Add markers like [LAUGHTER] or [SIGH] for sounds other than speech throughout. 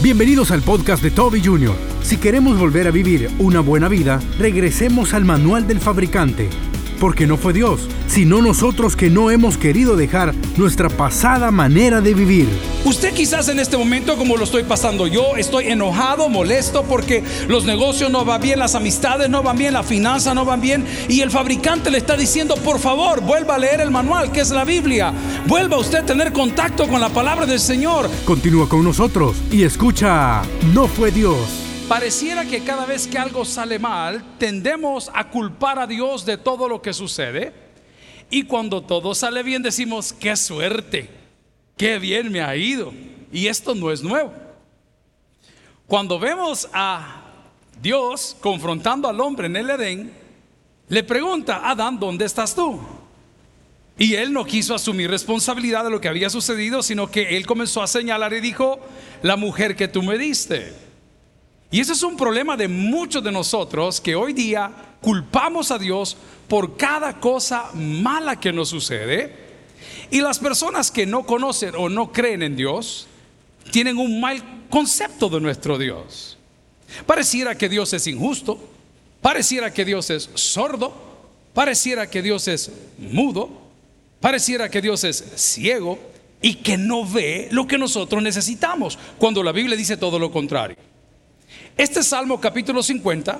Bienvenidos al podcast de Toby Jr. Si queremos volver a vivir una buena vida, regresemos al manual del fabricante. Porque no fue Dios, sino nosotros que no hemos querido dejar nuestra pasada manera de vivir. Usted quizás en este momento, como lo estoy pasando yo, estoy enojado, molesto porque los negocios no van bien, las amistades no van bien, la finanza no van bien y el fabricante le está diciendo, por favor, vuelva a leer el manual que es la Biblia. Vuelva usted a tener contacto con la palabra del Señor. Continúa con nosotros y escucha, no fue Dios. Pareciera que cada vez que algo sale mal, tendemos a culpar a Dios de todo lo que sucede. Y cuando todo sale bien decimos, qué suerte, qué bien me ha ido. Y esto no es nuevo. Cuando vemos a Dios confrontando al hombre en el Edén, le pregunta, Adán, ¿dónde estás tú? Y él no quiso asumir responsabilidad de lo que había sucedido, sino que él comenzó a señalar y dijo, la mujer que tú me diste. Y ese es un problema de muchos de nosotros que hoy día culpamos a Dios por cada cosa mala que nos sucede y las personas que no conocen o no creen en Dios tienen un mal concepto de nuestro Dios. Pareciera que Dios es injusto, pareciera que Dios es sordo, pareciera que Dios es mudo, pareciera que Dios es ciego y que no ve lo que nosotros necesitamos, cuando la Biblia dice todo lo contrario. Este Salmo capítulo 50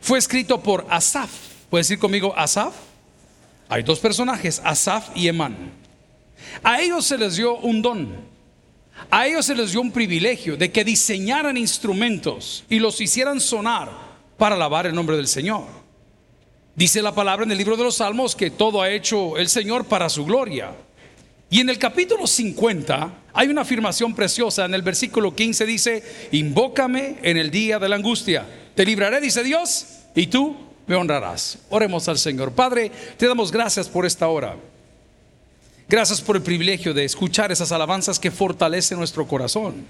fue escrito por Asaf. ¿Puedes decir conmigo Asaf? Hay dos personajes, Asaf y Emán. A ellos se les dio un don. A ellos se les dio un privilegio de que diseñaran instrumentos y los hicieran sonar para alabar el nombre del Señor. Dice la palabra en el libro de los Salmos que todo ha hecho el Señor para su gloria. Y en el capítulo 50 hay una afirmación preciosa. En el versículo 15 dice, invócame en el día de la angustia. Te libraré, dice Dios, y tú me honrarás. Oremos al Señor. Padre, te damos gracias por esta hora. Gracias por el privilegio de escuchar esas alabanzas que fortalecen nuestro corazón.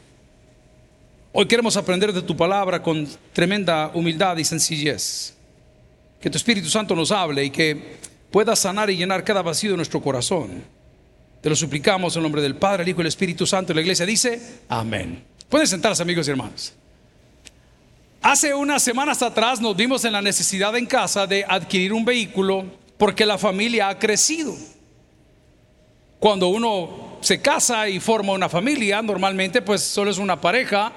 Hoy queremos aprender de tu palabra con tremenda humildad y sencillez. Que tu Espíritu Santo nos hable y que pueda sanar y llenar cada vacío de nuestro corazón. Te lo suplicamos en nombre del Padre, el Hijo y el Espíritu Santo. La iglesia dice, amén. Pueden sentarse amigos y hermanos. Hace unas semanas atrás nos vimos en la necesidad en casa de adquirir un vehículo porque la familia ha crecido. Cuando uno se casa y forma una familia, normalmente pues solo es una pareja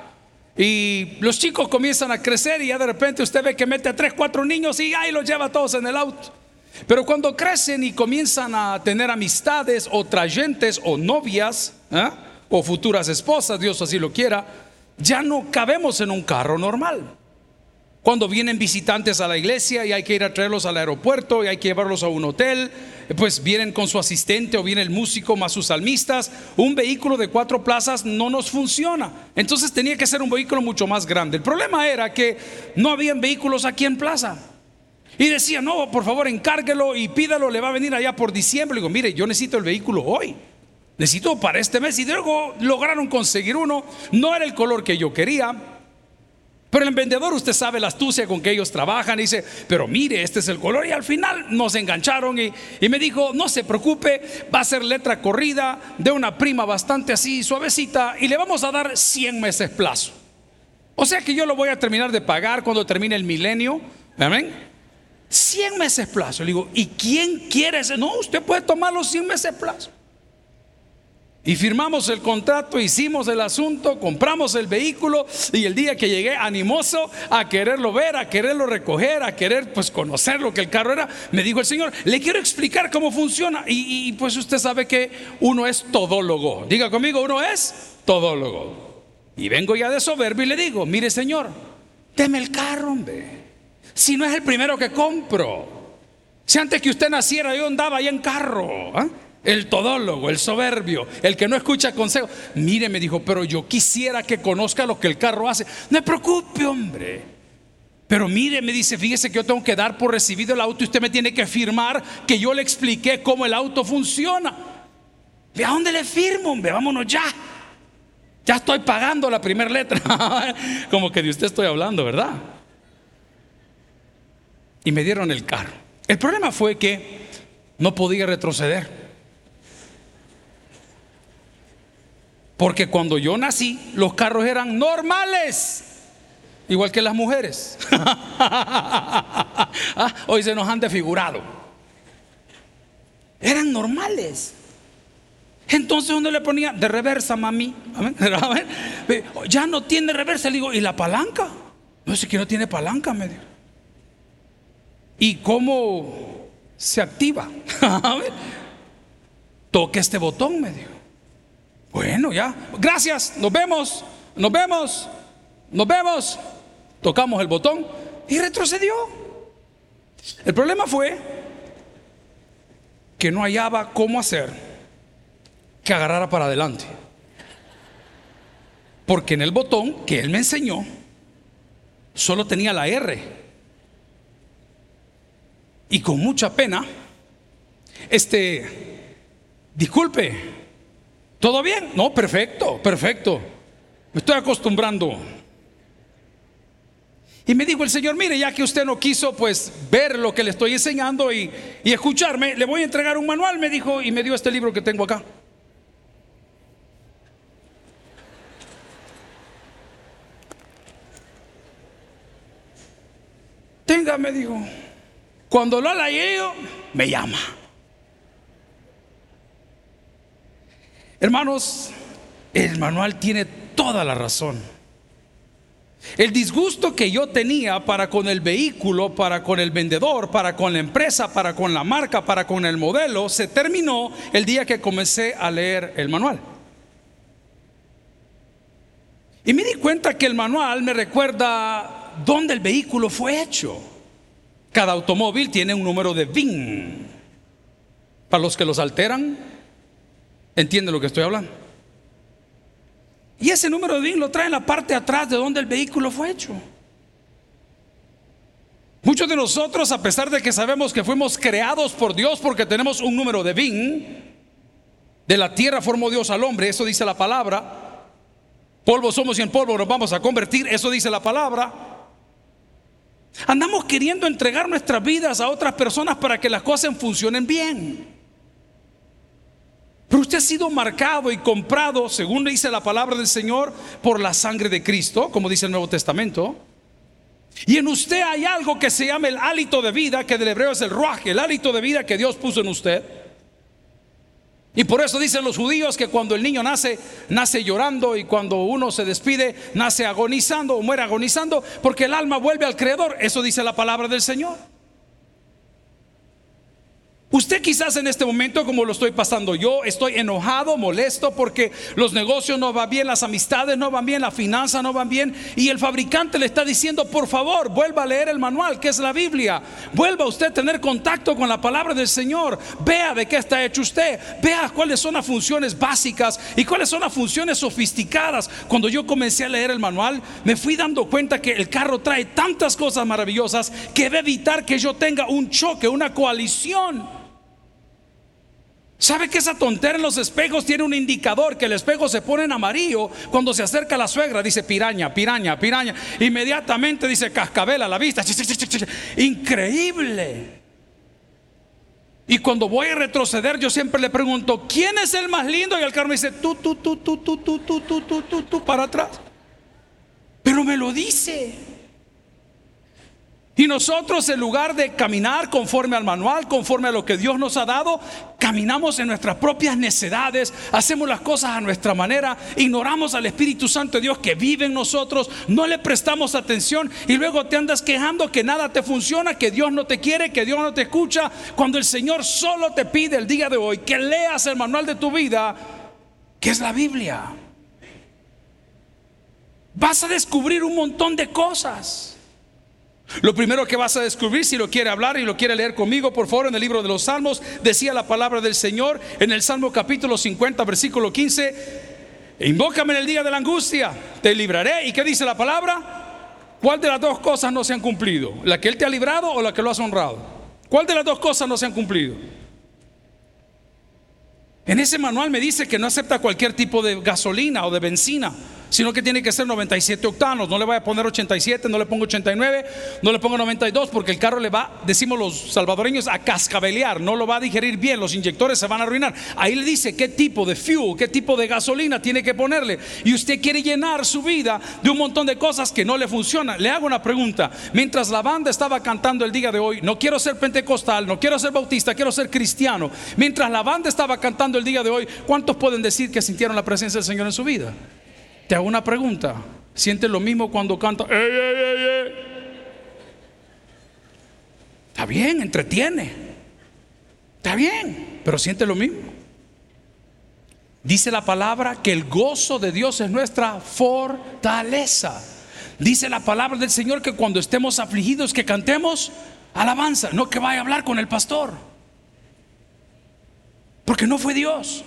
y los chicos comienzan a crecer y ya de repente usted ve que mete a tres, cuatro niños y ahí los lleva todos en el auto. Pero cuando crecen y comienzan a tener amistades o trayentes o novias ¿eh? o futuras esposas, Dios así lo quiera, ya no cabemos en un carro normal. Cuando vienen visitantes a la iglesia y hay que ir a traerlos al aeropuerto y hay que llevarlos a un hotel, pues vienen con su asistente o viene el músico más sus salmistas, un vehículo de cuatro plazas no nos funciona. Entonces tenía que ser un vehículo mucho más grande. El problema era que no habían vehículos aquí en plaza. Y decía, no, por favor, encárguelo y pídalo, le va a venir allá por diciembre. Le digo, mire, yo necesito el vehículo hoy. Necesito para este mes. Y luego lograron conseguir uno. No era el color que yo quería. Pero el vendedor, usted sabe la astucia con que ellos trabajan. Dice, pero mire, este es el color. Y al final nos engancharon y, y me dijo, no se preocupe, va a ser letra corrida de una prima bastante así suavecita. Y le vamos a dar 100 meses plazo. O sea que yo lo voy a terminar de pagar cuando termine el milenio. Amén. 100 meses plazo. Le digo, ¿y quién quiere ese? No, usted puede tomar los 100 meses plazo. Y firmamos el contrato, hicimos el asunto, compramos el vehículo y el día que llegué animoso a quererlo ver, a quererlo recoger, a querer pues conocer lo que el carro era, me dijo el Señor, le quiero explicar cómo funciona. Y, pues usted sabe que uno es todólogo. Diga conmigo, uno es todólogo. Y vengo ya de soberbio y le digo, mire Señor, deme el carro, hombre. Si no es el primero que compro. Si antes que usted naciera yo andaba ahí en carro. ¿ah? El todólogo, el soberbio, el que no escucha consejo. Mire, me dijo, pero yo quisiera que conozca lo que el carro hace. No se preocupe, hombre. Pero mire, me dice, fíjese que yo tengo que dar por recibido el auto y usted me tiene que firmar que yo le expliqué cómo el auto funciona. ¿De a dónde le firmo, hombre? Vámonos ya. Ya estoy pagando la primera letra. [LAUGHS] Como que de usted estoy hablando, ¿verdad? Y me dieron el carro. El problema fue que no podía retroceder. Porque cuando yo nací, los carros eran normales. Igual que las mujeres. [LAUGHS] Ah, hoy se nos han desfigurado. Eran normales. Entonces uno le ponía de reversa, mami. [LAUGHS] Ya no tiene reversa. Le digo, ¿y la palanca? No sé que no tiene palanca, medio. ¿Y cómo se activa? [LAUGHS] Toque este botón, medio. Bueno, ya. Gracias. Nos vemos. Nos vemos. Nos vemos. Tocamos el botón y retrocedió. El problema fue que no hallaba cómo hacer que agarrara para adelante. Porque en el botón que él me enseñó, solo tenía la R. Y con mucha pena, este, disculpe, ¿todo bien? No, perfecto, perfecto. Me estoy acostumbrando. Y me dijo el Señor, mire, ya que usted no quiso pues ver lo que le estoy enseñando y, y escucharme, le voy a entregar un manual, me dijo, y me dio este libro que tengo acá. Tenga, me dijo. Cuando lo leído, me llama. Hermanos, el manual tiene toda la razón. El disgusto que yo tenía para con el vehículo, para con el vendedor, para con la empresa, para con la marca, para con el modelo, se terminó el día que comencé a leer el manual. Y me di cuenta que el manual me recuerda dónde el vehículo fue hecho. Cada automóvil tiene un número de VIN. Para los que los alteran, entienden lo que estoy hablando. Y ese número de VIN lo trae en la parte de atrás de donde el vehículo fue hecho. Muchos de nosotros, a pesar de que sabemos que fuimos creados por Dios porque tenemos un número de VIN, de la tierra formó Dios al hombre, eso dice la palabra. Polvo somos y en polvo nos vamos a convertir, eso dice la palabra. Andamos queriendo entregar nuestras vidas a otras personas para que las cosas funcionen bien. Pero usted ha sido marcado y comprado, según dice la palabra del Señor, por la sangre de Cristo, como dice el Nuevo Testamento. Y en usted hay algo que se llama el hálito de vida, que del hebreo es el ruaje, el hálito de vida que Dios puso en usted. Y por eso dicen los judíos que cuando el niño nace, nace llorando y cuando uno se despide, nace agonizando o muere agonizando, porque el alma vuelve al Creador. Eso dice la palabra del Señor. Usted quizás en este momento, como lo estoy pasando yo, estoy enojado, molesto porque los negocios no van bien, las amistades no van bien, las finanzas no van bien y el fabricante le está diciendo, por favor, vuelva a leer el manual, que es la Biblia. Vuelva usted a tener contacto con la palabra del Señor. Vea de qué está hecho usted. Vea cuáles son las funciones básicas y cuáles son las funciones sofisticadas. Cuando yo comencé a leer el manual, me fui dando cuenta que el carro trae tantas cosas maravillosas que debe evitar que yo tenga un choque, una coalición ¿Sabe que esa tontera en los espejos tiene un indicador? Que el espejo se pone en amarillo cuando se acerca la suegra. Dice piraña, piraña, piraña. Inmediatamente dice cascabel a la vista. Increíble. Y cuando voy a retroceder, yo siempre le pregunto, ¿quién es el más lindo? Y el carro me dice, tú, tú, tú, tú, tú, tú, tú, tú, tú, tú, tú, para atrás. Pero me lo dice. Y nosotros en lugar de caminar conforme al manual, conforme a lo que Dios nos ha dado, caminamos en nuestras propias necedades, hacemos las cosas a nuestra manera, ignoramos al Espíritu Santo de Dios que vive en nosotros, no le prestamos atención y luego te andas quejando que nada te funciona, que Dios no te quiere, que Dios no te escucha, cuando el Señor solo te pide el día de hoy que leas el manual de tu vida, que es la Biblia. Vas a descubrir un montón de cosas. Lo primero que vas a descubrir, si lo quiere hablar y lo quiere leer conmigo, por favor, en el libro de los Salmos, decía la palabra del Señor en el Salmo capítulo 50, versículo 15, invócame en el día de la angustia, te libraré. ¿Y qué dice la palabra? ¿Cuál de las dos cosas no se han cumplido? ¿La que Él te ha librado o la que lo has honrado? ¿Cuál de las dos cosas no se han cumplido? En ese manual me dice que no acepta cualquier tipo de gasolina o de benzina sino que tiene que ser 97 octanos. No le voy a poner 87, no le pongo 89, no le pongo 92, porque el carro le va, decimos los salvadoreños, a cascabelear, no lo va a digerir bien, los inyectores se van a arruinar. Ahí le dice qué tipo de fuel, qué tipo de gasolina tiene que ponerle. Y usted quiere llenar su vida de un montón de cosas que no le funcionan. Le hago una pregunta. Mientras la banda estaba cantando el día de hoy, no quiero ser pentecostal, no quiero ser bautista, quiero ser cristiano. Mientras la banda estaba cantando el día de hoy, ¿cuántos pueden decir que sintieron la presencia del Señor en su vida? Te hago una pregunta. ¿Sientes lo mismo cuando canta? Está bien, entretiene. Está bien, pero siente lo mismo. Dice la palabra que el gozo de Dios es nuestra fortaleza. Dice la palabra del Señor que cuando estemos afligidos que cantemos alabanza, no que vaya a hablar con el pastor. Porque no fue Dios.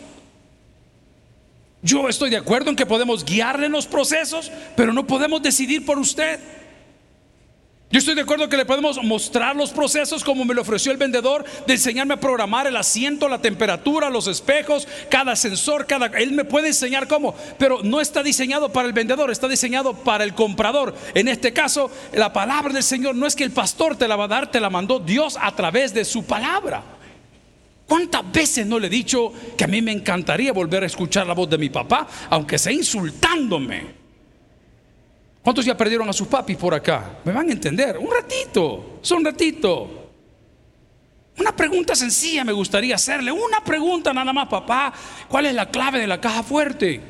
Yo estoy de acuerdo en que podemos guiarle en los procesos, pero no podemos decidir por usted. Yo estoy de acuerdo que le podemos mostrar los procesos como me lo ofreció el vendedor, de enseñarme a programar el asiento, la temperatura, los espejos, cada sensor, cada... Él me puede enseñar cómo, pero no está diseñado para el vendedor, está diseñado para el comprador. En este caso, la palabra del Señor no es que el pastor te la va a dar, te la mandó Dios a través de su palabra. ¿Cuántas veces no le he dicho que a mí me encantaría volver a escuchar la voz de mi papá, aunque sea insultándome? ¿Cuántos ya perdieron a sus papis por acá? ¿Me van a entender? Un ratito, son un ratito. Una pregunta sencilla me gustaría hacerle. Una pregunta nada más, papá. ¿Cuál es la clave de la caja fuerte?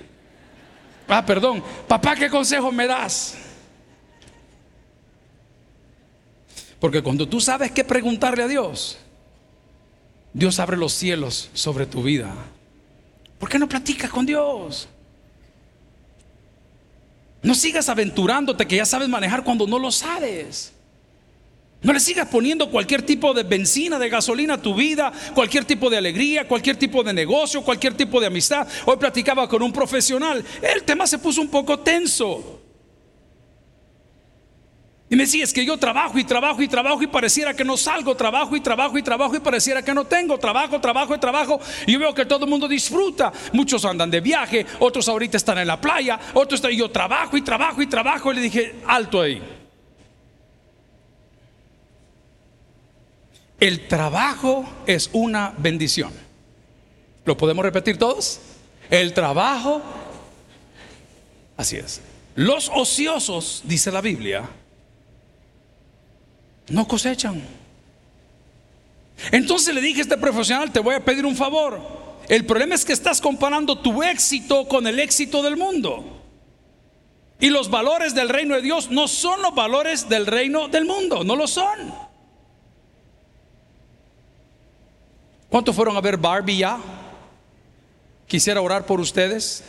Ah, perdón. Papá, ¿qué consejo me das? Porque cuando tú sabes qué preguntarle a Dios, Dios abre los cielos sobre tu vida. ¿Por qué no platicas con Dios? No sigas aventurándote que ya sabes manejar cuando no lo sabes. No le sigas poniendo cualquier tipo de benzina, de gasolina a tu vida, cualquier tipo de alegría, cualquier tipo de negocio, cualquier tipo de amistad. Hoy platicaba con un profesional. El tema se puso un poco tenso. Y me decía, es que yo trabajo y trabajo y trabajo y pareciera que no salgo, trabajo y trabajo y trabajo y pareciera que no tengo, trabajo, trabajo y trabajo. Y yo veo que todo el mundo disfruta. Muchos andan de viaje, otros ahorita están en la playa, otros están, y yo trabajo y trabajo y trabajo. Y le dije, alto ahí. El trabajo es una bendición. ¿Lo podemos repetir todos? El trabajo, así es. Los ociosos, dice la Biblia, no cosechan. Entonces le dije a este profesional, te voy a pedir un favor. El problema es que estás comparando tu éxito con el éxito del mundo. Y los valores del reino de Dios no son los valores del reino del mundo, no lo son. ¿Cuántos fueron a ver Barbie ya? Quisiera orar por ustedes.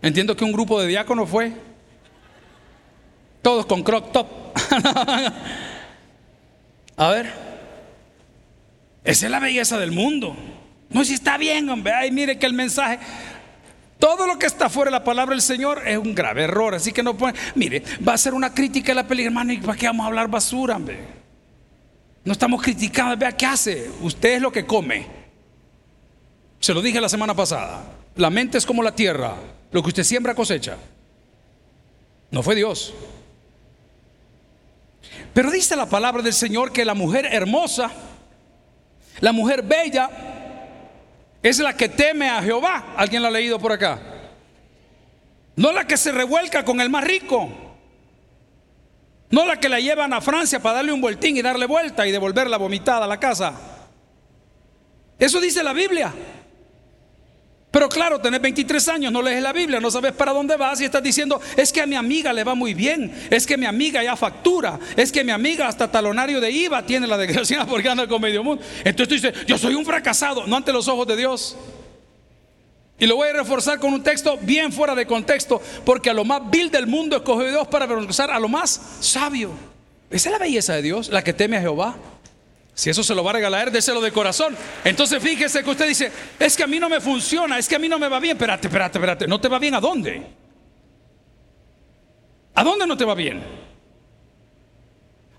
Entiendo que un grupo de diáconos fue. Todos con crop top. [LAUGHS] A ver. Esa es la belleza del mundo. No, si está bien, hombre. Ay, mire que el mensaje. Todo lo que está fuera de la palabra del Señor es un grave error. Así que no puede. Mire, va a ser una crítica de la película, hermano. ¿Y para qué vamos a hablar basura, hombre? No estamos criticando. Vea qué hace. Usted es lo que come. Se lo dije la semana pasada. La mente es como la tierra. Lo que usted siembra cosecha. No fue Dios. Pero dice la palabra del Señor que la mujer hermosa, la mujer bella, es la que teme a Jehová. ¿Alguien lo ha leído por acá? No la que se revuelca con el más rico. No la que la llevan a Francia para darle un vueltín y darle vuelta y devolverla vomitada a la casa. Eso dice la Biblia. Pero claro, tenés 23 años, no lees la Biblia, no sabes para dónde vas y estás diciendo, es que a mi amiga le va muy bien, es que mi amiga ya factura, es que mi amiga hasta talonario de IVA tiene la desgracia [LAUGHS] porque anda con medio mundo. Entonces tú dices, yo soy un fracasado, no ante los ojos de Dios. Y lo voy a reforzar con un texto bien fuera de contexto, porque a lo más vil del mundo escogió Dios para avergonzar a lo más sabio. Esa es la belleza de Dios, la que teme a Jehová. Si eso se lo va a regalar, déselo de corazón. Entonces fíjese que usted dice, es que a mí no me funciona, es que a mí no me va bien. Espérate, espérate, espérate. ¿No te va bien a dónde? ¿A dónde no te va bien?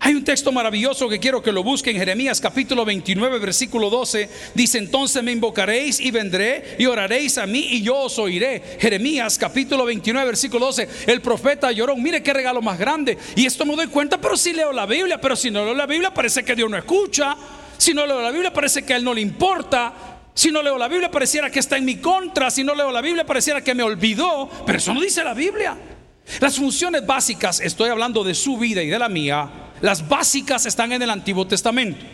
Hay un texto maravilloso que quiero que lo busquen, Jeremías capítulo 29, versículo 12. Dice, entonces me invocaréis y vendré y oraréis a mí y yo os oiré. Jeremías capítulo 29, versículo 12. El profeta lloró, mire qué regalo más grande. Y esto me doy cuenta, pero si leo la Biblia, pero si no leo la Biblia parece que Dios no escucha. Si no leo la Biblia parece que a Él no le importa. Si no leo la Biblia pareciera que está en mi contra. Si no leo la Biblia pareciera que me olvidó. Pero eso no dice la Biblia. Las funciones básicas, estoy hablando de su vida y de la mía, las básicas están en el Antiguo Testamento.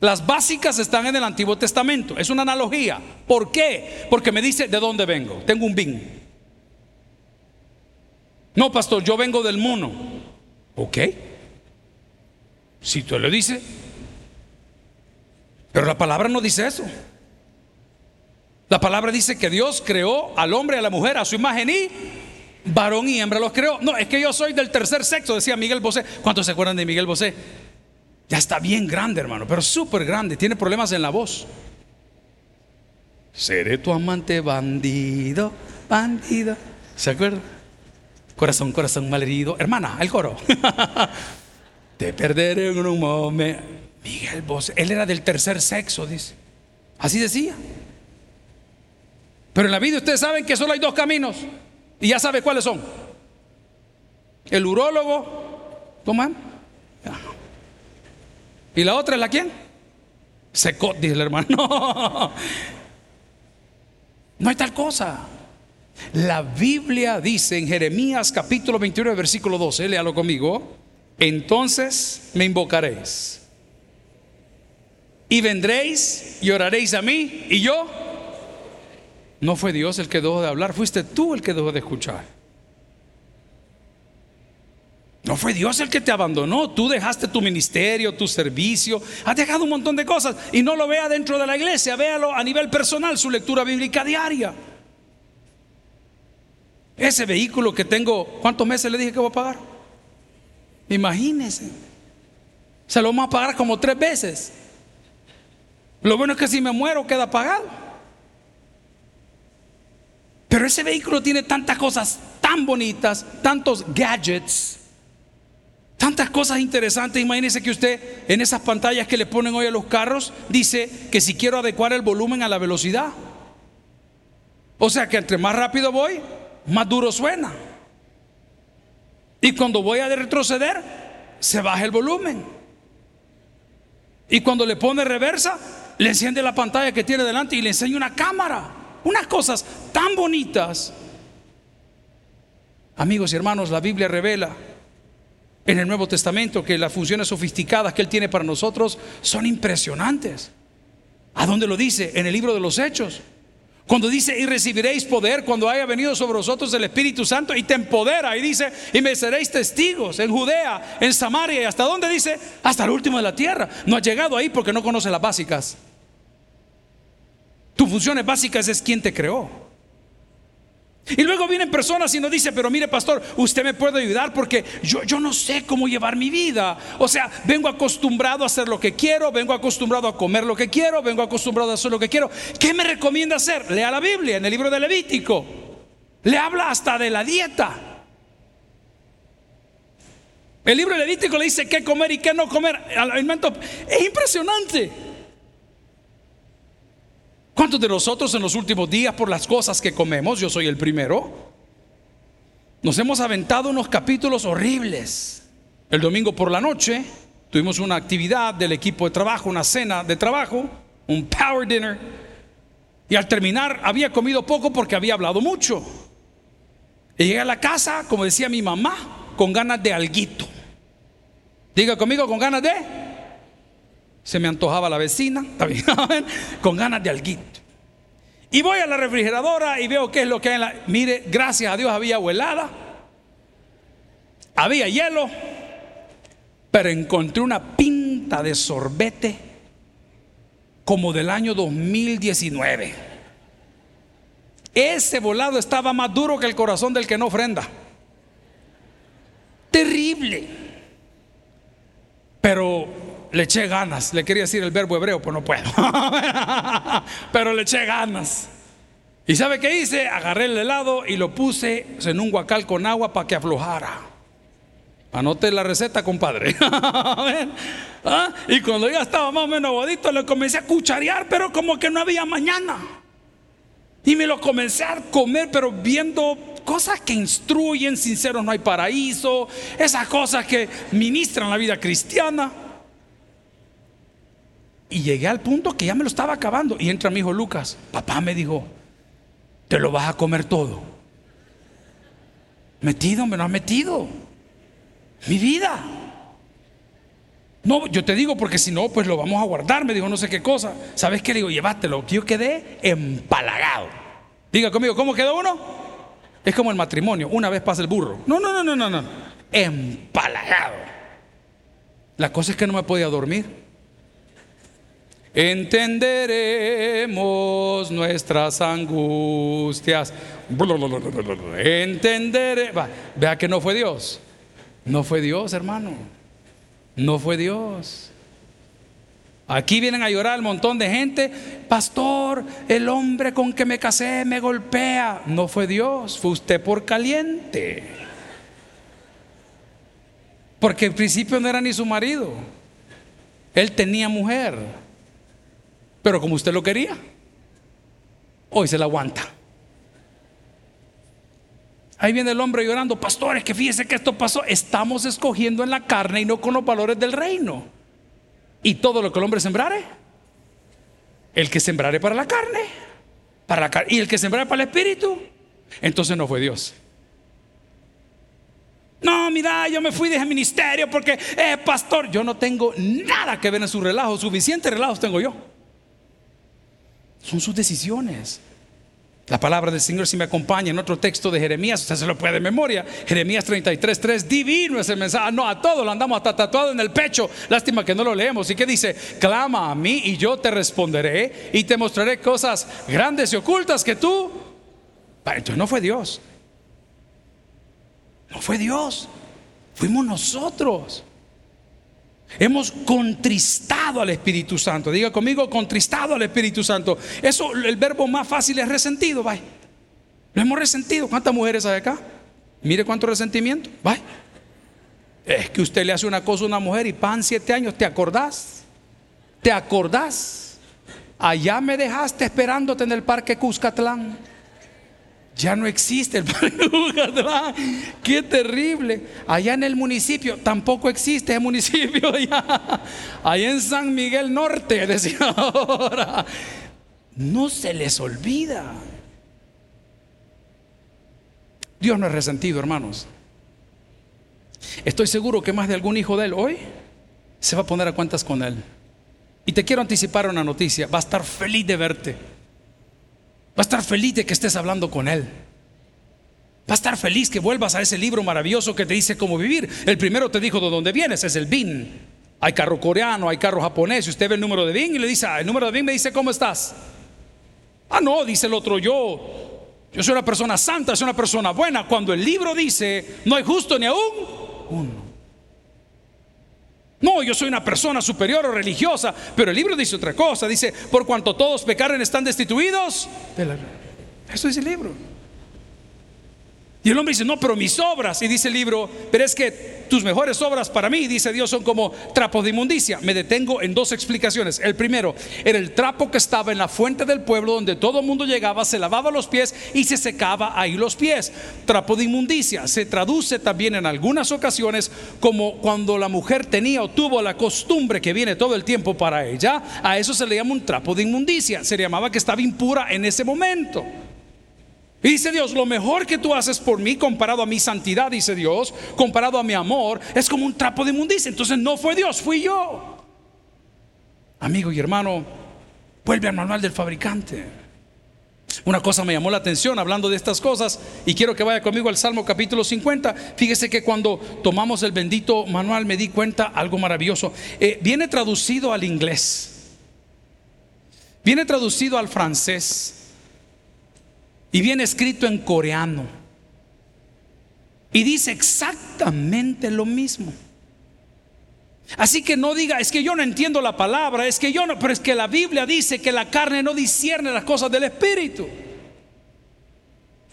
Las básicas están en el Antiguo Testamento. Es una analogía. ¿Por qué? Porque me dice de dónde vengo. Tengo un bin. No, pastor, yo vengo del mono. Ok. Si tú le dices. Pero la palabra no dice eso. La palabra dice que Dios creó al hombre y a la mujer a su imagen y varón y hembra los creó. No, es que yo soy del tercer sexo, decía Miguel Bosé. ¿Cuántos se acuerdan de Miguel Bosé? Ya está bien grande, hermano, pero súper grande. Tiene problemas en la voz. Seré tu amante bandido, bandido. ¿Se acuerdan? Corazón, corazón malherido. Hermana, el coro. [LAUGHS] Te perderé en un momento. Miguel Bosé, él era del tercer sexo, dice. Así decía. Pero en la vida ustedes saben que solo hay dos caminos. Y ya sabe cuáles son. El urólogo, ¿cómo ¿Y la otra es la quién? Secot, dice el hermano. [LAUGHS] No, no hay tal cosa. La Biblia dice en Jeremías capítulo 21, versículo 12, léalo conmigo. Entonces me invocaréis. Y vendréis y oraréis a mí. Y yo no fue Dios el que dejó de hablar, fuiste tú el que dejó de escuchar. No fue Dios el que te abandonó, tú dejaste tu ministerio, tu servicio, has dejado un montón de cosas y no lo vea dentro de la iglesia, véalo a nivel personal, su lectura bíblica diaria. Ese vehículo que tengo, ¿cuántos meses le dije que voy a pagar? Imagínese. Se lo vamos a pagar como tres veces. Lo bueno es que si me muero queda pagado. Pero ese vehículo tiene tantas cosas tan bonitas, tantos gadgets, tantas cosas interesantes. Imagínese que usted en esas pantallas que le ponen hoy a los carros dice que si quiero adecuar el volumen a la velocidad. O sea que entre más rápido voy, más duro suena. Y cuando voy a retroceder, se baja el volumen. Y cuando le pone reversa, le enciende la pantalla que tiene delante y le enseña una cámara unas cosas tan bonitas. Amigos y hermanos, la Biblia revela en el Nuevo Testamento que las funciones sofisticadas que Él tiene para nosotros son impresionantes. ¿A dónde lo dice? En el libro de los Hechos. Cuando dice, y recibiréis poder cuando haya venido sobre vosotros el Espíritu Santo y te empodera. Y dice, y me seréis testigos en Judea, en Samaria y hasta dónde dice, hasta el último de la tierra. No ha llegado ahí porque no conoce las básicas. Tus funciones básicas es quien te creó. Y luego vienen personas y nos dicen, pero mire pastor, usted me puede ayudar porque yo, yo no sé cómo llevar mi vida. O sea, vengo acostumbrado a hacer lo que quiero, vengo acostumbrado a comer lo que quiero, vengo acostumbrado a hacer lo que quiero. ¿Qué me recomienda hacer? Lea la Biblia en el libro de Levítico. Le habla hasta de la dieta. El libro de Levítico le dice qué comer y qué no comer. Es impresionante. ¿Cuántos de nosotros en los últimos días, por las cosas que comemos, yo soy el primero, nos hemos aventado unos capítulos horribles? El domingo por la noche tuvimos una actividad del equipo de trabajo, una cena de trabajo, un power dinner, y al terminar había comido poco porque había hablado mucho. Y llegué a la casa, como decía mi mamá, con ganas de alguito. Diga conmigo, con ganas de se me antojaba la vecina, [LAUGHS] con ganas de alguito. Y voy a la refrigeradora y veo qué es lo que hay en la... Mire, gracias a Dios había agua helada, había hielo, pero encontré una pinta de sorbete como del año 2019. Ese volado estaba más duro que el corazón del que no ofrenda. Terrible. Pero le eché ganas. Le quería decir el verbo hebreo, pues no puedo. [LAUGHS] Pero le eché ganas. ¿Y sabe qué hice? Agarré el helado y lo puse en un guacal con agua para que aflojara. Anote la receta, compadre. [LAUGHS] ¿Ah? Y cuando ya estaba más o menos aguadito, le comencé a cucharear, pero como que no había mañana. Y me lo comencé a comer, pero viendo cosas que instruyen, sinceros no hay paraíso, esas cosas que ministran la vida cristiana. Y llegué al punto que ya me lo estaba acabando. Y entra mi hijo Lucas. Papá me dijo, te lo vas a comer todo. Metido, me lo has metido. Mi vida. No, yo te digo porque si no, pues lo vamos a guardar. Me dijo no sé qué cosa. ¿Sabes qué? Le digo, llévatelo. Yo quedé empalagado. Diga conmigo, ¿cómo quedó uno? Es como el matrimonio. Una vez pasa el burro. No, no, no, no, no, no. Empalagado. La cosa es que no me podía dormir. Entenderemos nuestras angustias. Entenderé. Vea que no fue Dios. No fue Dios, hermano. No fue Dios. Aquí vienen a llorar un montón de gente. Pastor, el hombre con que me casé me golpea. No fue Dios, fue usted por caliente. Porque al principio no era ni su marido. Él tenía mujer. Pero como usted lo quería, hoy se la aguanta. Ahí viene el hombre llorando, pastores, que fíjese que esto pasó. Estamos escogiendo en la carne y no con los valores del reino. Y todo lo que el hombre sembrare, el que sembrare para la carne, para la y el que sembrare para el espíritu, entonces no fue Dios. No, mira, yo me fui de ese ministerio porque, eh, pastor, yo no tengo nada que ver en su relajo, suficientes relajos tengo yo. Son sus decisiones. La palabra del Señor si me acompaña en otro texto de Jeremías, usted se lo puede de memoria. Jeremías 33, 3, divino es el mensaje. No, a todos lo andamos hasta tatuado en el pecho. Lástima que no lo leemos. ¿Y que dice? Clama a mí y yo te responderé y te mostraré cosas grandes y ocultas que tú. Entonces no fue Dios. No fue Dios. Fuimos nosotros. Hemos contristado al Espíritu Santo. Diga conmigo, contristado al Espíritu Santo. Eso, el verbo más fácil es resentido, vaya. Lo hemos resentido. ¿Cuántas mujeres hay acá? Mire cuánto resentimiento. Vaya. Es que usted le hace una cosa a una mujer y pan siete años, ¿te acordás? ¿Te acordás? Allá me dejaste esperándote en el parque Cuscatlán. Ya no existe el [LAUGHS] parque Qué terrible. Allá en el municipio tampoco existe el municipio. [LAUGHS] Allá, allá en San Miguel Norte, decía [LAUGHS] ahora. No se les olvida. Dios no es resentido, hermanos. Estoy seguro que más de algún hijo de él hoy se va a poner a cuentas con él. Y te quiero anticipar una noticia. Va a estar feliz de verte. Va a estar feliz de que estés hablando con Él. Va a estar feliz que vuelvas a ese libro maravilloso que te dice cómo vivir. El primero te dijo de dónde vienes, es el BIN. Hay carro coreano, hay carro japonés. Y usted ve el número de BIN y le dice, ah, el número de BIN me dice, ¿cómo estás? Ah, no, dice el otro, yo. Yo soy una persona santa, soy una persona buena. Cuando el libro dice, no hay justo ni aún uno. No, yo soy una persona superior o religiosa, pero el libro dice otra cosa. Dice, por cuanto todos pecaron están destituidos. Eso dice el libro. Y el hombre dice, no, pero mis obras, y dice el libro, pero es que tus mejores obras para mí, dice Dios, son como trapos de inmundicia. Me detengo en dos explicaciones. El primero, era el trapo que estaba en la fuente del pueblo donde todo el mundo llegaba, se lavaba los pies y se secaba ahí los pies. Trapo de inmundicia se traduce también en algunas ocasiones como cuando la mujer tenía o tuvo la costumbre que viene todo el tiempo para ella, a eso se le llama un trapo de inmundicia. Se le llamaba que estaba impura en ese momento. Y dice Dios, lo mejor que tú haces por mí comparado a mi santidad, dice Dios, comparado a mi amor, es como un trapo de inmundicia. Entonces no fue Dios, fui yo. Amigo y hermano, vuelve al manual del fabricante. Una cosa me llamó la atención hablando de estas cosas y quiero que vaya conmigo al Salmo capítulo 50. Fíjese que cuando tomamos el bendito manual me di cuenta algo maravilloso. Eh, viene traducido al inglés, viene traducido al francés, y viene escrito en coreano. Y dice exactamente lo mismo. Así que no diga, es que yo no entiendo la palabra, es que yo no, pero es que la Biblia dice que la carne no discierne las cosas del Espíritu.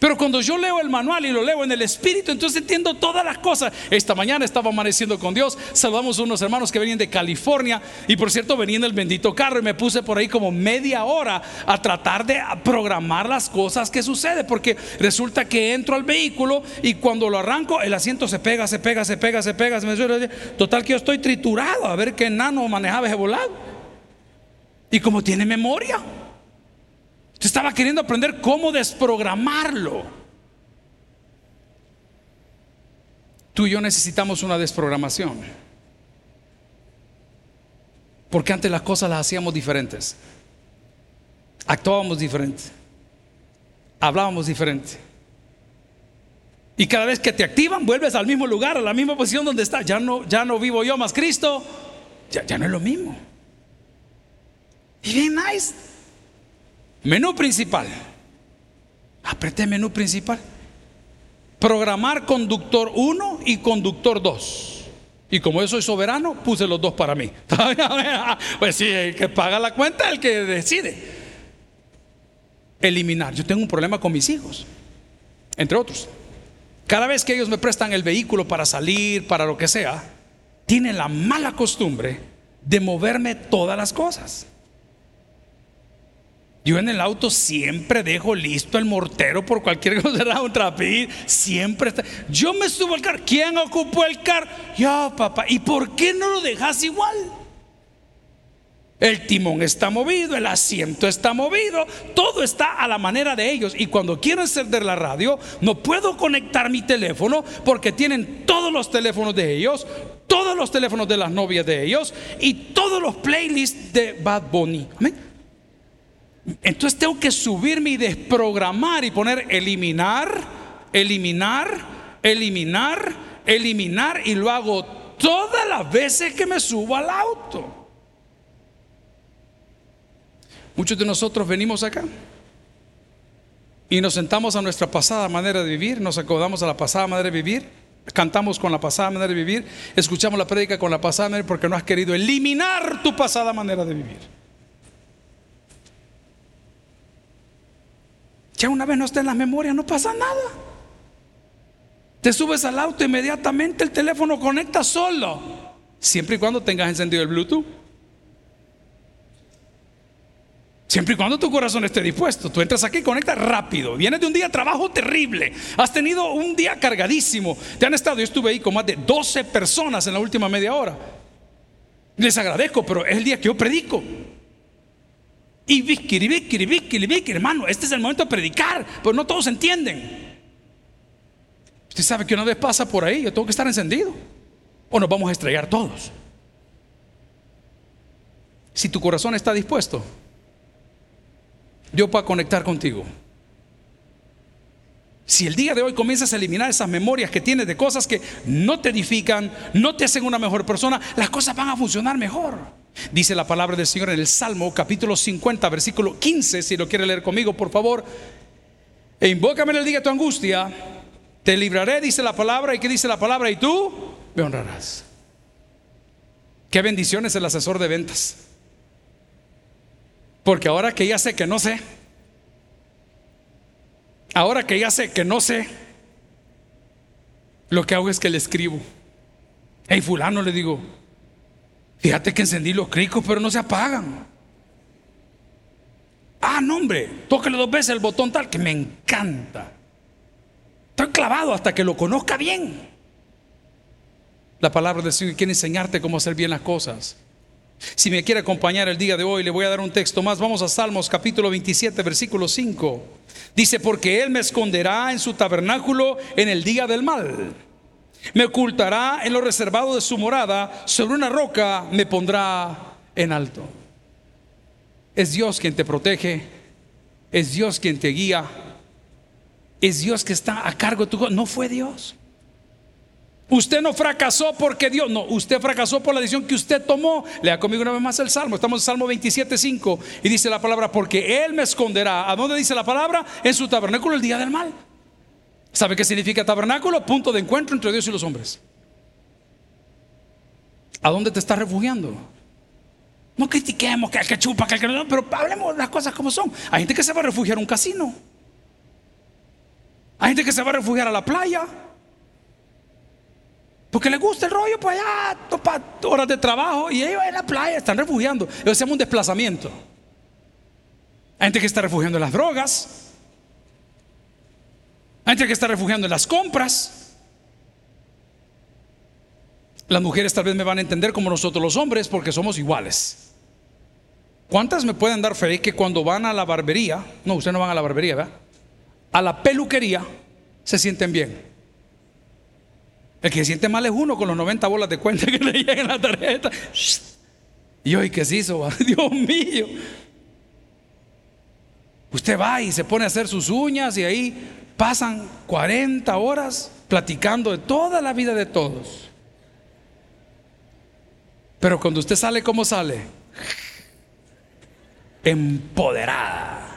Pero cuando yo leo el manual y lo leo en el Espíritu, entonces entiendo todas las cosas. Esta mañana estaba amaneciendo con Dios. Saludamos a unos hermanos que venían de California. Y por cierto, venían en el bendito carro. Y me puse por ahí como media hora a tratar de programar las cosas que suceden. Porque resulta que entro al vehículo y cuando lo arranco, el asiento se pega, se pega, se pega, se pega. Se me... Total que yo estoy triturado a ver qué nano manejaba ese volado. Y como tiene memoria estaba queriendo aprender cómo desprogramarlo. Tú y yo necesitamos una desprogramación. Porque antes las cosas las hacíamos diferentes. Actuábamos diferente. Hablábamos diferente. Y cada vez que te activan, vuelves al mismo lugar, a la misma posición donde estás. Ya no, ya no vivo yo más Cristo. Ya, ya no es lo mismo. Y bien nice. Menú principal. Apreté menú principal. Programar conductor 1 y conductor 2. Y como yo soy soberano, puse los dos para mí. [LAUGHS] pues sí, el que paga la cuenta el que decide. Eliminar. Yo tengo un problema con mis hijos, entre otros. Cada vez que ellos me prestan el vehículo para salir, para lo que sea, tienen la mala costumbre de moverme todas las cosas. Yo en el auto siempre dejo listo el mortero por cualquier [LAUGHS] cosa, un trapín, siempre está. Yo me subo al carro. ¿Quién ocupó el carro? Yo, papá. ¿Y por qué no lo dejas igual? El timón está movido, el asiento está movido, todo está a la manera de ellos. Y cuando quiero encender la radio, no puedo conectar mi teléfono porque tienen todos los teléfonos de ellos, todos los teléfonos de las novias de ellos y todos los playlists de Bad Bunny. Amén. Entonces tengo que subirme y desprogramar y poner eliminar, eliminar, eliminar, eliminar y lo hago todas las veces que me subo al auto. Muchos de nosotros venimos acá y nos sentamos a nuestra pasada manera de vivir, nos acomodamos a la pasada manera de vivir, cantamos con la pasada manera de vivir, escuchamos la prédica con la pasada manera porque no has querido eliminar tu pasada manera de vivir. Ya una vez no está en la memoria, no pasa nada. Te subes al auto, inmediatamente el teléfono conecta solo. Siempre y cuando tengas encendido el Bluetooth. Siempre y cuando tu corazón esté dispuesto. Tú entras aquí y conectas rápido. Vienes de un día de trabajo terrible. Has tenido un día cargadísimo. Te han estado, yo estuve ahí con más de 12 personas en la última media hora. Les agradezco, pero es el día que yo predico. Y vikiri, vikiri, vikiri, vikiri, hermano, este es el momento de predicar, pero no todos entienden. Usted sabe que una vez pasa por ahí, yo tengo que estar encendido. O nos vamos a estrellar todos. Si tu corazón está dispuesto, yo para conectar contigo. Si el día de hoy comienzas a eliminar esas memorias que tienes de cosas que no te edifican, no te hacen una mejor persona, las cosas van a funcionar mejor. Dice la palabra del Señor en el Salmo capítulo 50, versículo 15, si lo quiere leer conmigo, por favor. E invócame en el día de tu angustia, te libraré, dice la palabra, y que dice la palabra, y tú me honrarás. Qué bendición es el asesor de ventas. Porque ahora que ya sé que no sé, ahora que ya sé que no sé, lo que hago es que le escribo. Hey, fulano, le digo, Fíjate que encendí los cricos, pero no se apagan. Ah, no, hombre, tóquele dos veces el botón tal, que me encanta. Estoy clavado hasta que lo conozca bien. La palabra del Señor quiere enseñarte cómo hacer bien las cosas. Si me quiere acompañar el día de hoy, le voy a dar un texto más. Vamos a Salmos capítulo 27, versículo 5. Dice, porque Él me esconderá en su tabernáculo en el día del mal me ocultará en lo reservado de su morada, sobre una roca me pondrá en alto. Es Dios quien te protege, es Dios quien te guía, es Dios que está a cargo de tu No fue Dios. Usted no fracasó porque Dios, no, usted fracasó por la decisión que usted tomó. Lea conmigo una vez más el Salmo, estamos en Salmo 27.5 y dice la palabra, porque Él me esconderá. ¿A dónde dice la palabra? En su tabernáculo el día del mal. ¿Sabe qué significa tabernáculo? Punto de encuentro entre Dios y los hombres. ¿A dónde te estás refugiando? No critiquemos que el que chupa, que el que no, pero hablemos las cosas como son. Hay gente que se va a refugiar en un casino. Hay gente que se va a refugiar a la playa. Porque le gusta el rollo pues allá, horas de trabajo y ellos en la playa están refugiando. Eso se llama un desplazamiento. Hay gente que está refugiando en las drogas. Hay gente que está refugiando en las compras. Las mujeres tal vez me van a entender como nosotros los hombres porque somos iguales. ¿Cuántas me pueden dar fe que cuando van a la barbería, no, ustedes no van a la barbería, ¿verdad? A la peluquería se sienten bien. El que se siente mal es uno con los 90 bolas de cuenta que le [LAUGHS] llegan en la tarjeta. Y hoy, ¿qué se hizo? [LAUGHS] Dios mío. Usted va y se pone a hacer sus uñas y ahí pasan 40 horas platicando de toda la vida de todos. Pero cuando usted sale, ¿cómo sale? Empoderada.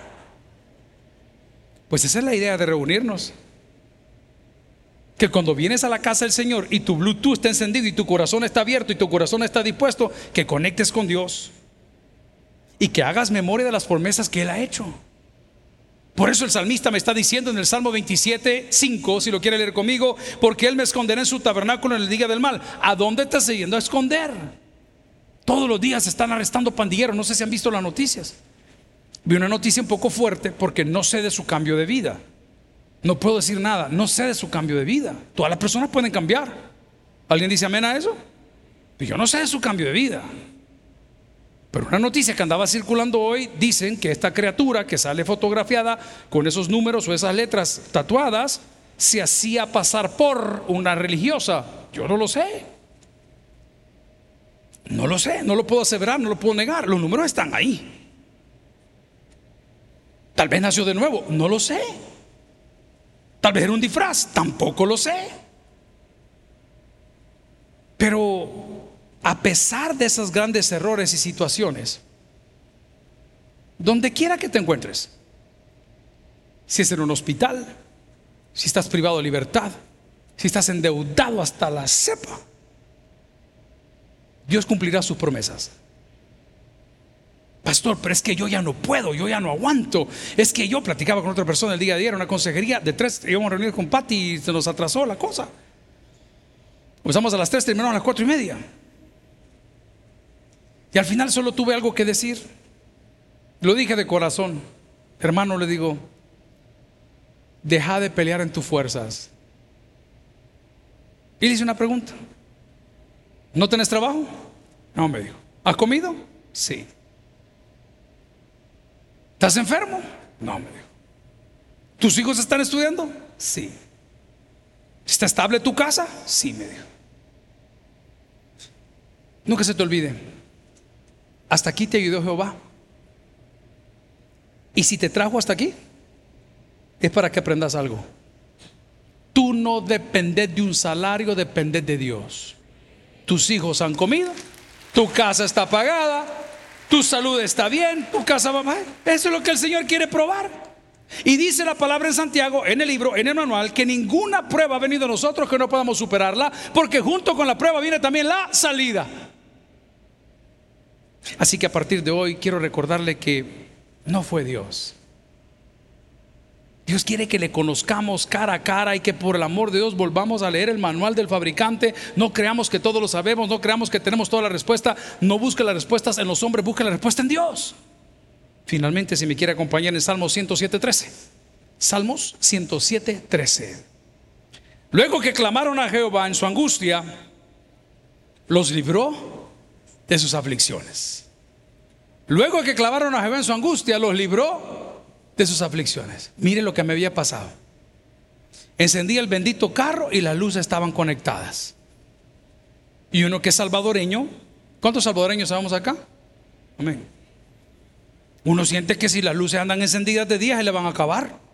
Pues esa es la idea de reunirnos que cuando vienes a la casa del Señor y tu Bluetooth está encendido y tu corazón está abierto y tu corazón está dispuesto, que conectes con Dios y que hagas memoria de las promesas que Él ha hecho. Por eso el salmista me está diciendo en el Salmo 27, 5, si lo quiere leer conmigo, porque Él me esconderá en su tabernáculo en el día del mal. ¿A dónde estás yendo a esconder? Todos los días están arrestando pandilleros, no sé si han visto las noticias. Vi una noticia un poco fuerte porque no sé de su cambio de vida. No puedo decir nada, no sé de su cambio de vida. Todas las personas pueden cambiar. ¿Alguien dice amén a eso? Pues yo no sé de su cambio de vida. Pero una noticia que andaba circulando hoy, dicen que esta criatura que sale fotografiada con esos números o esas letras tatuadas, se hacía pasar por una religiosa. Yo no lo sé. No lo sé, no lo puedo aseverar, no lo puedo negar. Los números están ahí. Tal vez nació de nuevo, no lo sé. Tal vez era un disfraz, tampoco lo sé. Pero a pesar de esos grandes errores y situaciones, donde quiera que te encuentres, si es en un hospital, si estás privado de libertad, si estás endeudado hasta la cepa, Dios cumplirá sus promesas. Pastor, pero es que yo ya no puedo, yo ya no aguanto. Es que yo platicaba con otra persona el día de ayer, una consejería de tres, íbamos a reunir con Patti y se nos atrasó la cosa. Empezamos a las tres, terminamos a las cuatro y media. Y al final solo tuve algo que decir. Lo dije de corazón. Hermano, le digo, deja de pelear en tus fuerzas. Y le hice una pregunta. ¿No tenés trabajo? No, me dijo. ¿Has comido? Sí. ¿Estás enfermo? No, me dijo. ¿Tus hijos están estudiando? Sí. ¿Está estable tu casa? Sí, me dijo. Nunca se te olvide. Hasta aquí te ayudó Jehová. Y si te trajo hasta aquí, es para que aprendas algo. Tú no dependes de un salario, dependes de Dios. Tus hijos han comido, tu casa está pagada, tu salud está bien, tu casa va mal. Eso es lo que el Señor quiere probar. Y dice la palabra en Santiago, en el libro, en el manual, que ninguna prueba ha venido a nosotros que no podamos superarla, porque junto con la prueba viene también la salida. Así que a partir de hoy quiero recordarle que no fue Dios. Dios quiere que le conozcamos cara a cara y que por el amor de Dios volvamos a leer el manual del fabricante. No creamos que todo lo sabemos, no creamos que tenemos toda la respuesta. No busque las respuestas en los hombres, busque la respuesta en Dios. Finalmente, si me quiere acompañar en Salmos 107.13. Salmos 107.13. Luego que clamaron a Jehová en su angustia, los libró de sus aflicciones. Luego que clamaron a Jehová en su angustia, los libró de sus aflicciones. Mire lo que me había pasado. Encendí el bendito carro y las luces estaban conectadas. Y uno que es salvadoreño, ¿cuántos salvadoreños estamos acá? Amén. Uno siente que si las luces andan encendidas de día se le van a acabar.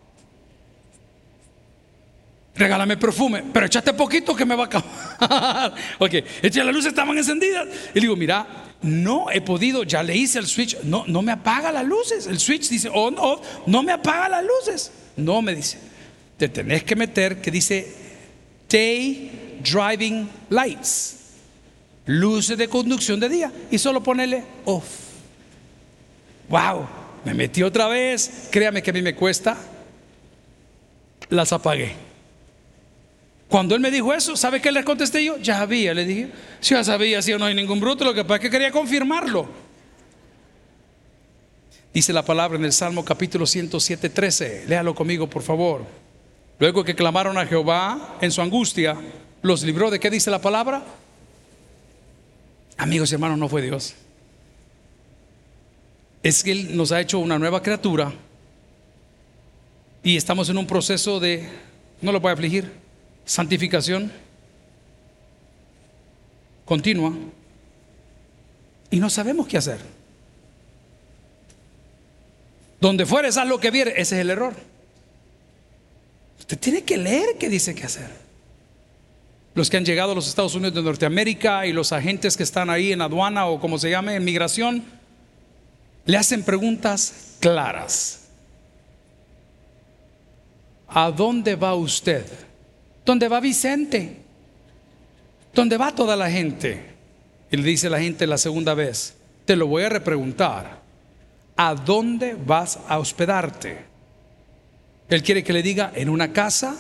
Regálame perfume, pero echaste poquito que me va a acabar. [LAUGHS] ok, las luces estaban encendidas. Y le digo, mira, no he podido, ya le hice el switch, no, no me apaga las luces. El switch dice on, off, no me apaga las luces. No me dice, te tenés que meter que dice day driving lights, luces de conducción de día, y solo ponerle off. Wow, me metí otra vez, créame que a mí me cuesta. las apagué. Cuando él me dijo eso, ¿sabe qué le contesté yo? Ya sabía, le dije. Si ya sabía, si no hay ningún bruto, lo que pasa es que quería confirmarlo. Dice la palabra en el Salmo capítulo 107, 13. Léalo conmigo, por favor. Luego que clamaron a Jehová en su angustia, los libró de qué dice la palabra. Amigos y hermanos, no fue Dios. Es que Él nos ha hecho una nueva criatura y estamos en un proceso de, no lo voy a afligir, santificación continua y no sabemos qué hacer. Donde fueres, haz lo que viere, ese es el error. Usted tiene que leer qué dice qué hacer. Los que han llegado a los Estados Unidos de Norteamérica y los agentes que están ahí en aduana o como se llame, en migración, le hacen preguntas claras. ¿A dónde va usted? ¿Dónde va Vicente? ¿Dónde va toda la gente? Y le dice la gente la segunda vez, te lo voy a repreguntar. ¿A dónde vas a hospedarte? Él quiere que le diga, en una casa,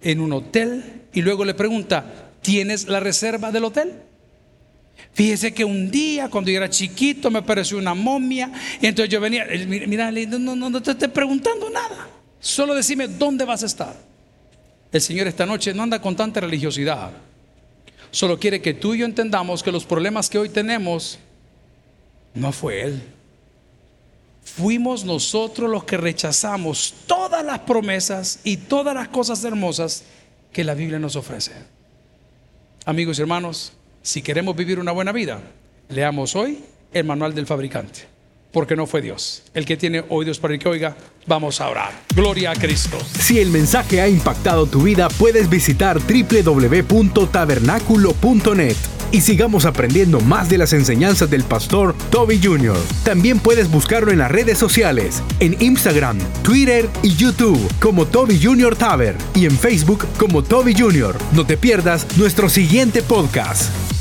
en un hotel, y luego le pregunta, ¿tienes la reserva del hotel? Fíjese que un día, cuando yo era chiquito, me apareció una momia, y entonces yo venía, mira, no, no, no te estoy preguntando nada, solo decime dónde vas a estar. El Señor esta noche no anda con tanta religiosidad. Solo quiere que tú y yo entendamos que los problemas que hoy tenemos no fue Él. Fuimos nosotros los que rechazamos todas las promesas y todas las cosas hermosas que la Biblia nos ofrece. Amigos y hermanos, si queremos vivir una buena vida, leamos hoy el manual del fabricante porque no fue Dios. El que tiene oídos para el que oiga, vamos a orar. Gloria a Cristo. Si el mensaje ha impactado tu vida, puedes visitar www.tabernaculo.net y sigamos aprendiendo más de las enseñanzas del pastor Toby Jr. También puedes buscarlo en las redes sociales, en Instagram, Twitter y YouTube como Toby Jr. Taber y en Facebook como Toby Jr. No te pierdas nuestro siguiente podcast.